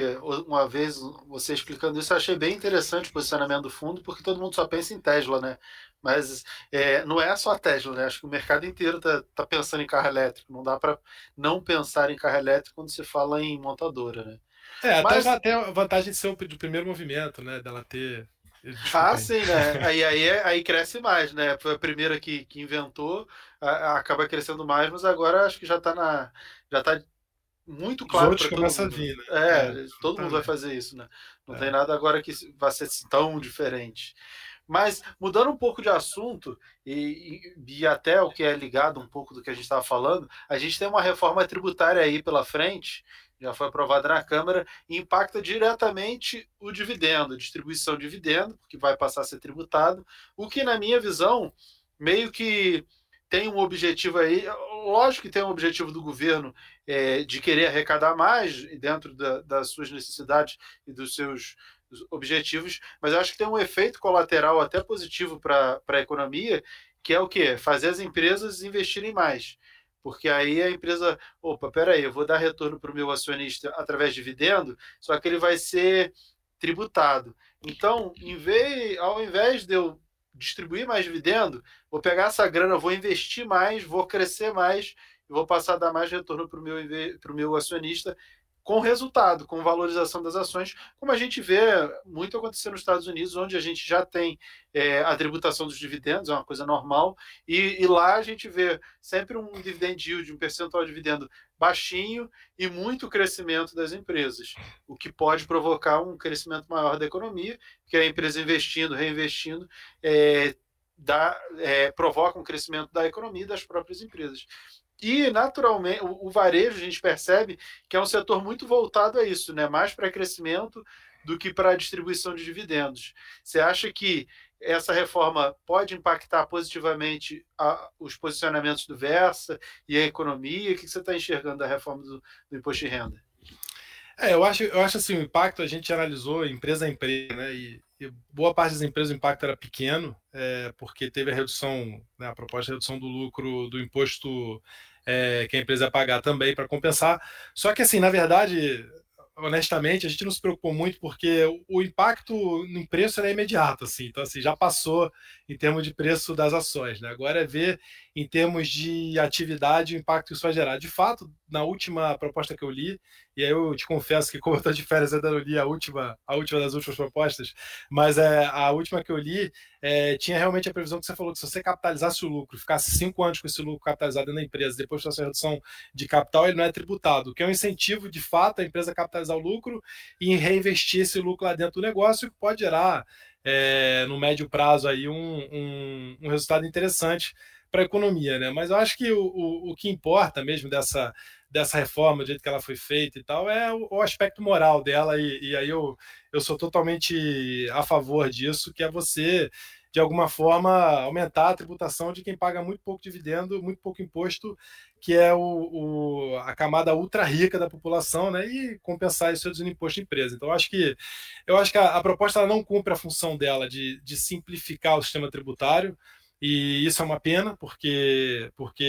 uma vez você explicando isso, achei bem interessante o posicionamento do fundo, porque todo mundo só pensa em Tesla, né? Mas é, não é só a Tesla, né? Acho que o mercado inteiro está tá pensando em carro elétrico. Não dá para não pensar em carro elétrico quando se fala em montadora, né? É, Mas... Tem a vantagem de ser o do primeiro movimento, né? Dela ter Desculpa ah, sim, né? Aí, aí, aí cresce mais, né? Foi a primeira que, que inventou, a, a, acaba crescendo mais, mas agora acho que já está na. Já tá muito claro para todo mundo. Vir, né? É, é, todo mundo vai fazer isso, né? Não é. tem nada agora que vai ser tão diferente. Mas mudando um pouco de assunto, e, e, até o que é ligado um pouco do que a gente estava falando, a gente tem uma reforma tributária aí pela frente já foi aprovada na Câmara, e impacta diretamente o dividendo, distribuição de dividendo, que vai passar a ser tributado, o que, na minha visão, meio que tem um objetivo aí, lógico que tem um objetivo do governo é, de querer arrecadar mais dentro da, das suas necessidades e dos seus objetivos, mas eu acho que tem um efeito colateral até positivo para a economia, que é o quê? Fazer as empresas investirem mais porque aí a empresa, opa, peraí, eu vou dar retorno para o meu acionista através de dividendo, só que ele vai ser tributado. Então, em vez, ao invés de eu distribuir mais dividendo, vou pegar essa grana, vou investir mais, vou crescer mais, vou passar a dar mais retorno para o meu, meu acionista com resultado, com valorização das ações, como a gente vê muito acontecer nos Estados Unidos, onde a gente já tem é, a tributação dos dividendos, é uma coisa normal, e, e, lá a gente vê sempre um dividend yield, um percentual de dividendo baixinho e muito crescimento das empresas, o que pode provocar um crescimento maior da economia, porque a empresa investindo, reinvestindo, é, dá, é, provoca um crescimento da economia e das próprias empresas. E, naturalmente, o, varejo, a gente percebe que é um setor muito voltado a isso, né? mais para crescimento do que para a distribuição de dividendos. Você acha que essa reforma pode impactar positivamente a, os posicionamentos do Versa e a economia? O que você está enxergando da reforma do, do imposto de renda? É, eu acho, eu acho assim, o impacto a gente analisou empresa a empresa, né? E, boa parte das empresas o impacto era pequeno, é, porque teve a redução, né, a proposta de redução do lucro do imposto é, que a empresa ia pagar também para compensar. Só que assim, na verdade, honestamente, a gente não se preocupou muito porque o impacto no preço é imediato, assim. Então, assim, já passou em termos de preço das ações, né? Agora é ver em termos de atividade o impacto que isso vai gerar. De fato, na última proposta que eu li, e aí eu te confesso que como eu estou de férias ainda não li a última, a última das últimas propostas, mas é, a última que eu li é, tinha realmente a previsão que você falou que se você capitalizasse o lucro, ficasse cinco anos com esse lucro capitalizado na empresa, depois de sua redução de capital, ele não é tributado, que é um incentivo de fato a empresa capitalizar o lucro e reinvestir esse lucro lá dentro do negócio, que pode gerar é, no médio prazo aí um, um, um resultado interessante para a economia, né? Mas eu acho que o, o, o, que importa mesmo dessa, dessa reforma, do jeito que ela foi feita e tal, é o, o aspecto moral dela, e, e, aí eu, eu sou totalmente a favor disso, que é você, de alguma forma, aumentar a tributação de quem paga muito pouco dividendo, muito pouco imposto, que é o, a camada ultra rica da população, né? E compensar isso reduzindo imposto de empresa. Então, acho que eu acho que a, a proposta não cumpre a função dela de, de simplificar o sistema tributário e isso é uma pena, porque, porque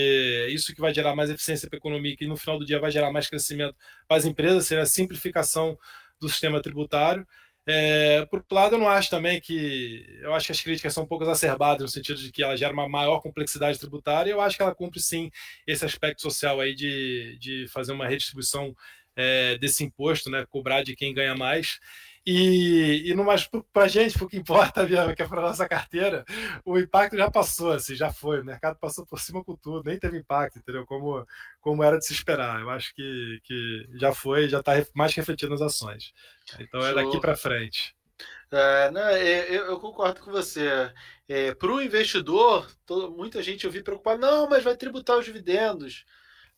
é isso que vai gerar mais eficiência para a economia, que no final do dia vai gerar mais crescimento para as empresas, seria a simplificação do sistema tributário. É, por outro lado, eu não acho também que. Eu acho que as críticas são um pouco exacerbadas, no sentido de que ela gera uma maior complexidade tributária, e eu acho que ela cumpre sim esse aspecto social aí de, de fazer uma redistribuição é, desse imposto, né, cobrar de quem ganha mais. E, e mas para a gente, o que importa mesmo, que é para nossa carteira, o impacto já passou, assim, já foi. O mercado passou por cima com tudo, nem teve impacto, entendeu? Como, como era de se esperar. Eu acho que, que já foi, já está mais refletido nas ações. Então é daqui para frente. É, não, é, eu, eu, concordo com você. É, para o investidor, todo, muita gente eu vi preocupar, não, mas vai tributar os dividendos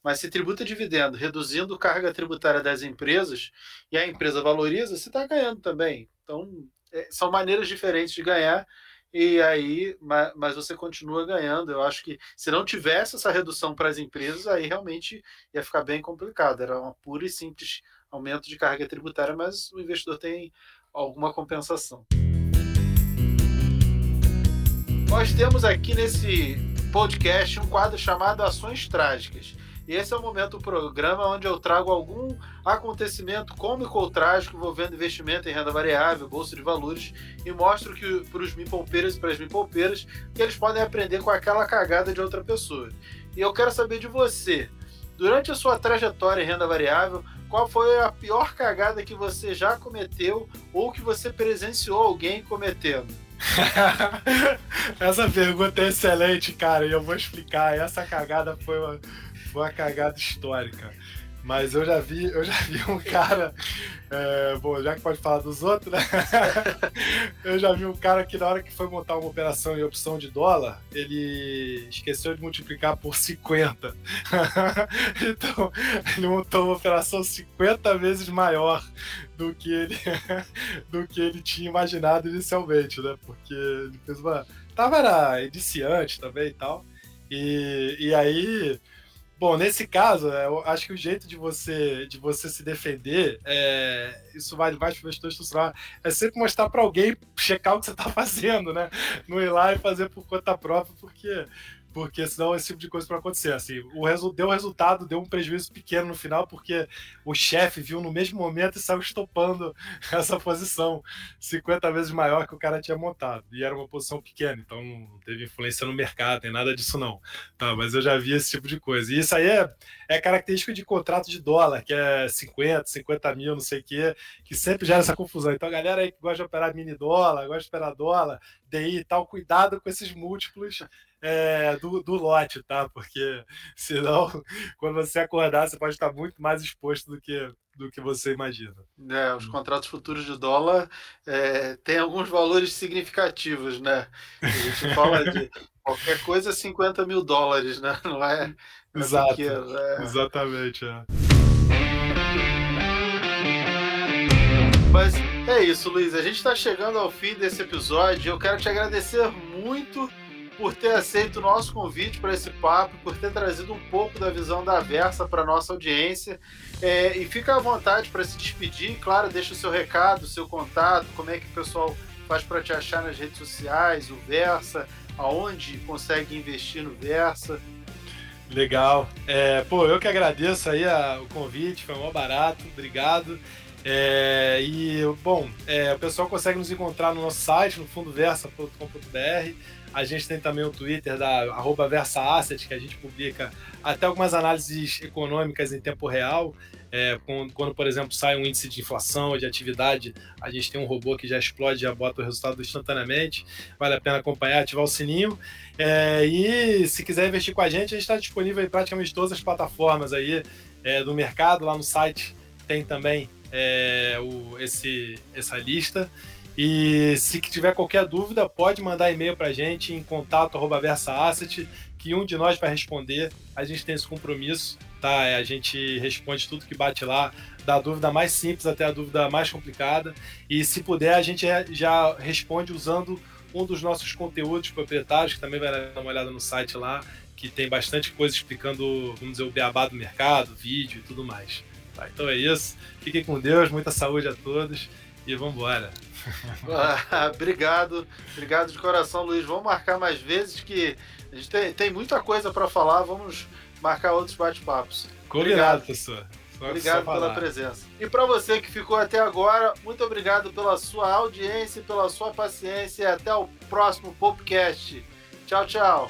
mas se tributa dividendo, reduzindo carga tributária das empresas, e a empresa valoriza, você está ganhando também. Então, é, são maneiras diferentes de ganhar, e aí, mas, você continua ganhando. Eu acho que se não tivesse essa redução para as empresas, aí realmente ia ficar bem complicado. Era um puro e simples aumento de carga tributária, mas o investidor tem alguma compensação. Nós temos aqui nesse podcast um quadro chamado Ações Trágicas. E esse é o momento do programa onde eu trago algum acontecimento cômico ou trágico envolvendo investimento em renda variável, bolsa de valores, e mostro que para os mipolpeiras e para as mipolpeiras que eles podem aprender com aquela cagada de outra pessoa. E eu quero saber de você, durante a sua trajetória em renda variável, qual foi a pior cagada que você já cometeu ou que você presenciou alguém cometendo? Essa pergunta é excelente, cara, e eu vou explicar. Essa cagada foi uma foi uma cagada histórica. Mas eu já vi, eu já vi um cara. É, bom, já que pode falar dos outros, né? eu já vi um cara que na hora que foi montar uma operação em opção de dólar, ele esqueceu de multiplicar por 50. então, ele montou uma operação 50 vezes maior do que ele, do que ele tinha imaginado inicialmente, né? Porque ele fez uma. Tava era iniciante também e tal. E, e aí Bom, nesse caso, é, eu acho que o jeito de você de você se defender, é, isso vale mais para o investidor institucional, é sempre mostrar para alguém checar o que você está fazendo, né? Não ir lá e fazer por conta própria, porque porque senão esse tipo de coisa pode acontecer. Assim, o resu deu resultado, deu um prejuízo pequeno no final, porque o chefe viu no mesmo momento e saiu estopando essa posição 50 vezes maior que o cara tinha montado. E era uma posição pequena, então não teve influência no mercado, nem nada disso não. Tá, mas eu já vi esse tipo de coisa. E isso aí é, é característico de contrato de dólar, que é 50, 50 mil, não sei o quê, que sempre gera essa confusão. Então a galera aí que gosta de operar mini dólar, gosta de operar dólar, DI e tal, cuidado com esses múltiplos é, do, do lote, tá? Porque senão, quando você acordar, você pode estar muito mais exposto do que, do que você imagina. É, os contratos futuros de dólar é, têm alguns valores significativos, né? A gente fala de qualquer coisa 50 mil dólares, né? Não é? é Exato. Pequeno, é... Exatamente, é. Mas é isso, Luiz. A gente está chegando ao fim desse episódio. Eu quero te agradecer muito por ter aceito o nosso convite para esse papo, por ter trazido um pouco da visão da Versa para nossa audiência. É, e fica à vontade para se despedir. Claro, deixa o seu recado, o seu contato, como é que o pessoal faz para te achar nas redes sociais, o Versa, aonde consegue investir no Versa. Legal. É, pô, eu que agradeço aí a, o convite, foi mó barato, obrigado. É, e, bom, é, o pessoal consegue nos encontrar no nosso site, no fundoversa.com.br. A gente tem também o Twitter da arroba VersaAsset, que a gente publica até algumas análises econômicas em tempo real. É, quando, quando, por exemplo, sai um índice de inflação ou de atividade, a gente tem um robô que já explode, já bota o resultado instantaneamente. Vale a pena acompanhar, ativar o sininho. É, e se quiser investir com a gente, a gente está disponível em praticamente todas as plataformas aí é, do mercado. Lá no site tem também é, o, esse, essa lista. E se tiver qualquer dúvida, pode mandar e-mail para a gente em contato @versaasset, que um de nós vai responder. A gente tem esse compromisso, tá? A gente responde tudo que bate lá, da dúvida mais simples até a dúvida mais complicada. E se puder, a gente já responde usando um dos nossos conteúdos proprietários, que também vai dar uma olhada no site lá, que tem bastante coisa explicando, vamos dizer, o beabá do mercado, vídeo e tudo mais. Tá, então é isso. Fiquem com Deus, muita saúde a todos e vamos embora. Ah, obrigado, obrigado de coração, Luiz. Vamos marcar mais vezes que a gente tem, tem muita coisa para falar. Vamos marcar outros bate-papos. Combinado, pessoal. obrigado pela presença. E para você que ficou até agora, muito obrigado pela sua audiência, pela sua paciência. Até o próximo podcast. Tchau, tchau.